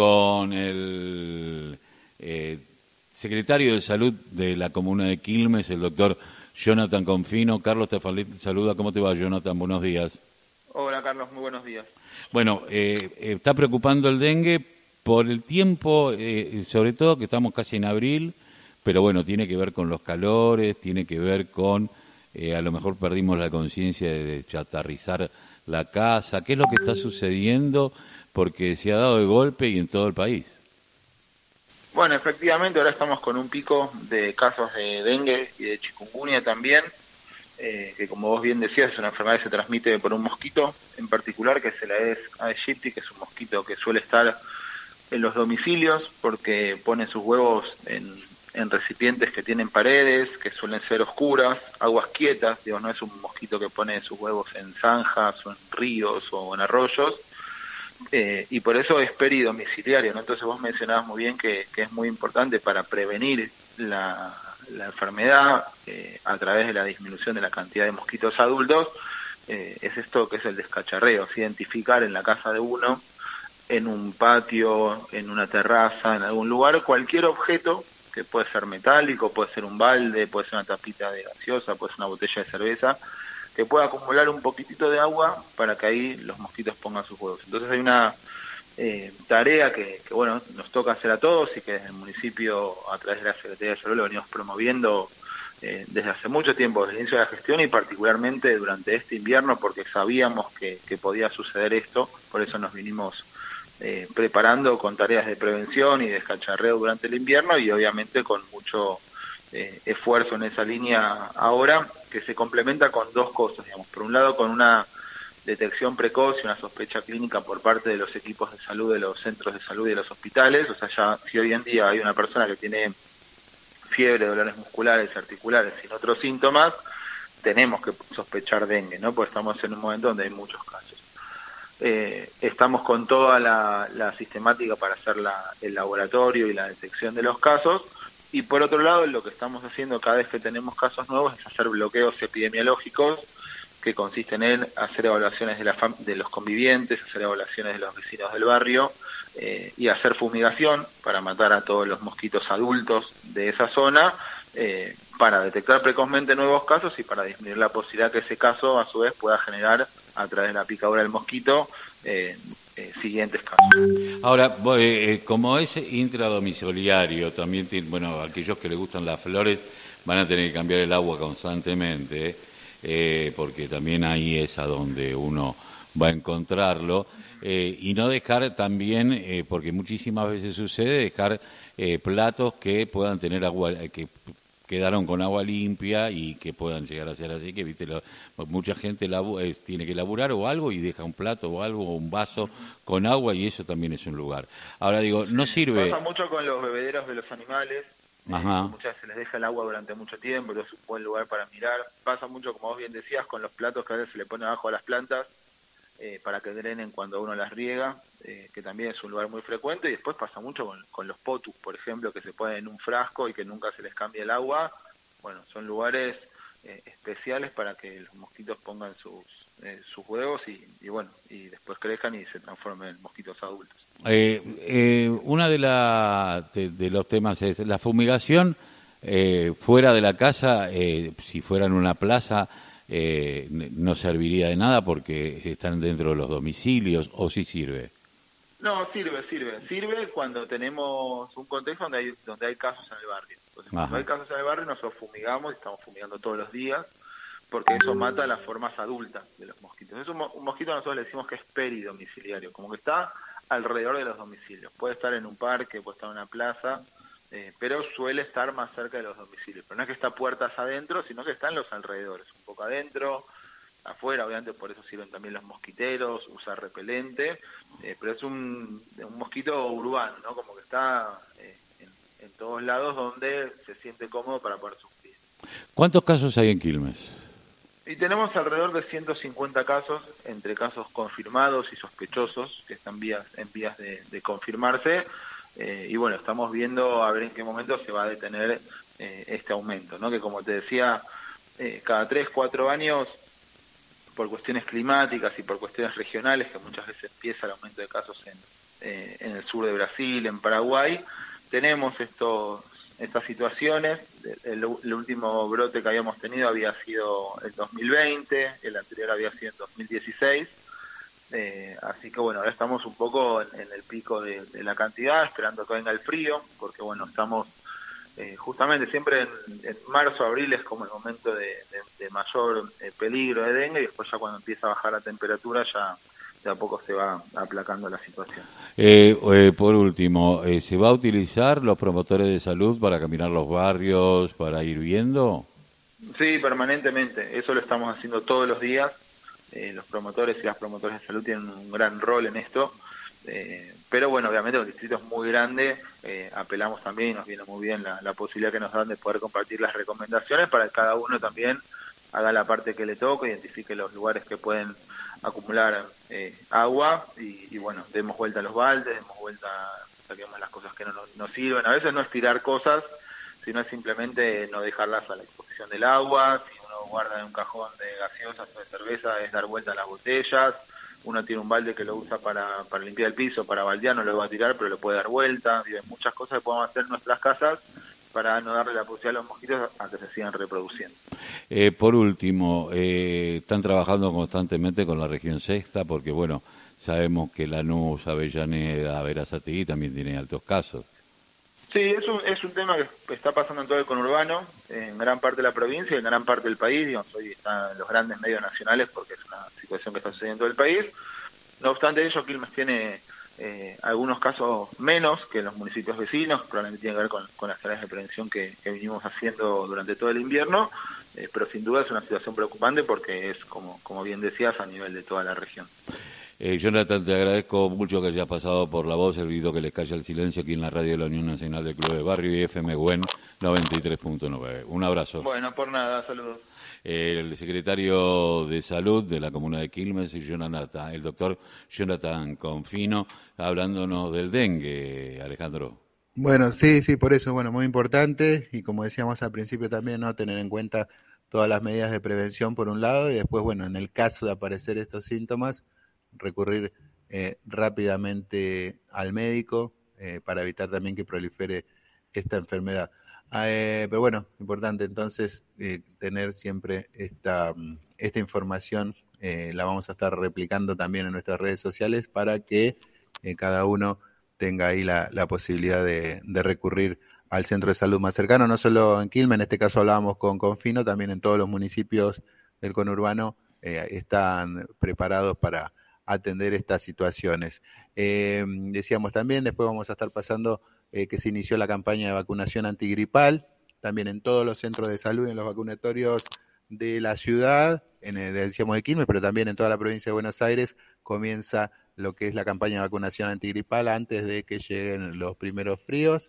con el eh, secretario de Salud de la Comuna de Quilmes, el doctor Jonathan Confino. Carlos te saluda. ¿Cómo te va, Jonathan? Buenos días. Hola, Carlos. Muy buenos días. Bueno, eh, está preocupando el dengue por el tiempo, eh, sobre todo que estamos casi en abril, pero bueno, tiene que ver con los calores, tiene que ver con, eh, a lo mejor perdimos la conciencia de chatarrizar la casa. ¿Qué es lo que está sucediendo? Porque se ha dado de golpe y en todo el país. Bueno, efectivamente, ahora estamos con un pico de casos de dengue y de chikungunya también. Eh, que como vos bien decías es una enfermedad que se transmite por un mosquito en particular, que es el Aedes aegypti, que es un mosquito que suele estar en los domicilios porque pone sus huevos en, recipientes que tienen paredes, que suelen ser oscuras, aguas quietas, digo, no es un mosquito que pone sus huevos en zanjas o en ríos o en arroyos, eh, y por eso es peridomiciliario, ¿no? Entonces vos mencionabas muy bien que, es muy importante para prevenir la, la enfermedad eh, a través de la disminución de la cantidad de mosquitos adultos eh, es esto que es el descacharreo, es identificar en la casa de uno, en un patio, en una terraza, en algún lugar, cualquier objeto que puede ser metálico, puede ser un balde, puede ser una tapita de gaseosa, puede ser una botella de cerveza, que pueda acumular un poquitito de agua para que ahí los mosquitos pongan sus huevos. Entonces hay una eh, tarea que, bueno nos toca hacer a todos y que desde el municipio a través de la Secretaría de Salud lo venimos promoviendo eh, desde hace mucho tiempo, desde el inicio de la gestión y particularmente durante este invierno porque sabíamos que, podía suceder esto, por eso nos vinimos eh, preparando con tareas de prevención y de descacharreo durante el invierno y obviamente con mucho esfuerzo en esa línea ahora que se complementa con dos cosas, digamos, por un lado con una detección precoz y una sospecha clínica por parte de los equipos de salud de los centros de salud y de los hospitales. O sea, ya si hoy en día hay una persona que tiene fiebre, dolores musculares, articulares, sin otros síntomas, tenemos que sospechar dengue, ¿no? Porque estamos en un momento donde hay muchos casos. Eh, estamos con toda la, sistemática para hacer el laboratorio y la detección de los casos. Y por otro lado, lo que estamos haciendo cada vez que tenemos casos nuevos es hacer bloqueos epidemiológicos que consisten en hacer evaluaciones de, la de los convivientes, hacer evaluaciones de los vecinos del barrio eh, y hacer fumigación para matar a todos los mosquitos adultos de esa zona, eh, para detectar precozmente nuevos casos y para disminuir la posibilidad que ese caso a su vez pueda generar a través de la picadura del mosquito eh, casos. Ahora, como es intradomiciliario, también, bueno, aquellos que les gustan las flores van a tener que cambiar el agua constantemente. Eh, porque también ahí es a donde uno va a encontrarlo, eh, y no dejar también, eh, porque muchísimas veces sucede, dejar platos que puedan tener agua, que quedaron con agua limpia y que puedan llegar a ser así, que viste, mucha gente tiene que laburar o algo y deja un plato o algo o un vaso con agua y eso también es un lugar. Ahora digo, no sirve... Pasa mucho con los bebederos de los animales, Muchas veces se les deja el agua durante mucho tiempo, es un buen lugar para mirar. Pasa mucho, como vos bien decías, con los platos que a veces se le pone abajo a las plantas eh, para que drenen cuando uno las riega, eh, que también es un lugar muy frecuente. Y después pasa mucho con, los potus, por ejemplo, que se ponen en un frasco y que nunca se les cambia el agua. Bueno, son lugares eh, especiales para que los mosquitos pongan sus, sus huevos y, y, bueno, y después crezcan y se transformen en mosquitos adultos. Eh, eh, una de, la, de, los temas es la fumigación eh, fuera de la casa, eh, si fuera en una plaza, no serviría de nada porque están dentro de los domicilios, o si sirve. No, sirve, sirve. Sirve cuando tenemos un contexto donde hay, donde hay casos en el barrio. Entonces, cuando hay casos en el barrio, nosotros fumigamos, y estamos fumigando todos los días, porque eso mata las formas adultas de los mosquitos. Es un, un mosquito nosotros le decimos que es peridomiciliario, como que está alrededor de los domicilios. Puede estar en un parque, puede estar en una plaza, eh, pero suele estar más cerca de los domicilios. Pero no es que está puertas adentro, sino que está en los alrededores, un poco adentro, afuera, obviamente por eso sirven también los mosquiteros, usar repelente, eh, pero es un, mosquito urbano, ¿no? Como que está eh, en, en, todos lados donde se siente cómodo para poder sufrir. ¿Cuántos casos hay en Quilmes? Y tenemos alrededor de 150 casos, entre casos confirmados y sospechosos, que están vías, en vías de, confirmarse. Eh, y bueno, estamos viendo a ver en qué momento se va a detener eh, este aumento, ¿no? Que como te decía, eh, cada 3, 4 años, por cuestiones climáticas y por cuestiones regionales, que muchas veces empieza el aumento de casos en, eh, en el sur de Brasil, en Paraguay, tenemos estos, estas situaciones. El, último brote que habíamos tenido había sido el 2020, el anterior había sido en 2016. Eh, así que bueno, ahora estamos un poco en, el pico de, la cantidad, esperando que venga el frío, porque bueno, estamos eh, justamente siempre en, marzo, abril es como el momento de, mayor eh, peligro de dengue y después ya cuando empieza a bajar la temperatura ya de a poco se va aplacando la situación. por último, ¿se va a utilizar los promotores de salud para caminar los barrios, para ir viendo? Sí, permanentemente. Eso lo estamos haciendo todos los días. Eh, los promotores y las promotoras de salud tienen un gran rol en esto. Eh, pero bueno, obviamente el distrito es muy grande, eh, apelamos también y nos viene muy bien la, posibilidad que nos dan de poder compartir las recomendaciones para que cada uno también haga la parte que le toca, identifique los lugares que pueden acumular agua y, bueno, demos vuelta a los baldes, demos vuelta, saquemos las cosas que no nos, sirven. A veces no es tirar cosas, sino es simplemente no dejarlas a la exposición del agua, guarda en un cajón de gaseosas o de cerveza es dar vuelta a las botellas. Uno tiene un balde que lo usa para, limpiar el piso, para baldear, no lo va a tirar, pero lo puede dar vuelta. muchas cosas que podemos hacer en nuestras casas para no darle la posibilidad a los mosquitos a que se sigan reproduciendo. Eh, por último, eh, están trabajando constantemente con la región sexta porque, bueno, sabemos que Lanús, Avellaneda, Verazategui también tiene altos casos. Sí, es un, es un tema que está pasando en todo el conurbano, en gran parte de la provincia y en gran parte del país. Digamos, hoy están los grandes medios nacionales porque es una situación que está sucediendo en todo el país. No obstante ello, Quilmes tiene eh, algunos casos menos que los municipios vecinos, probablemente tiene que ver con, las tareas de prevención que, vinimos haciendo durante todo el invierno, eh, pero sin duda es una situación preocupante porque es, como, como bien decías, a nivel de toda la región. Eh, Jonathan, te agradezco mucho que hayas pasado por la voz, servido que les calla el silencio aquí en la radio de la Unión Nacional de Club de Barrio y FM Gwen 93.9. Un abrazo. Bueno, por nada, saludos. el secretario de Salud de la Comuna de Quilmes, Jonathan, el doctor Jonathan Confino, hablándonos del dengue, Alejandro. Bueno, sí, sí, por eso, bueno, muy importante y como decíamos al principio también, no tener en cuenta todas las medidas de prevención por un lado y después, bueno, en el caso de aparecer estos síntomas, recurrir eh, rápidamente al médico eh, para evitar también que prolifere esta enfermedad. Ah, eh, pero bueno, importante entonces tener siempre esta, mm, esta información, la vamos a estar replicando también en nuestras redes sociales para que cada uno tenga ahí la, posibilidad de, de, recurrir al centro de salud más cercano, no solo en Quilmes, en este caso hablábamos con Confino, también en todos los municipios del conurbano están preparados para atender estas situaciones. Eh, decíamos también, después vamos a estar pasando eh, que se inició la campaña de vacunación antigripal, también en todos los centros de salud, en los vacunatorios de la ciudad, en el, decíamos de Quilmes, pero también en toda la provincia de Buenos Aires comienza lo que es la campaña de vacunación antigripal antes de que lleguen los primeros fríos.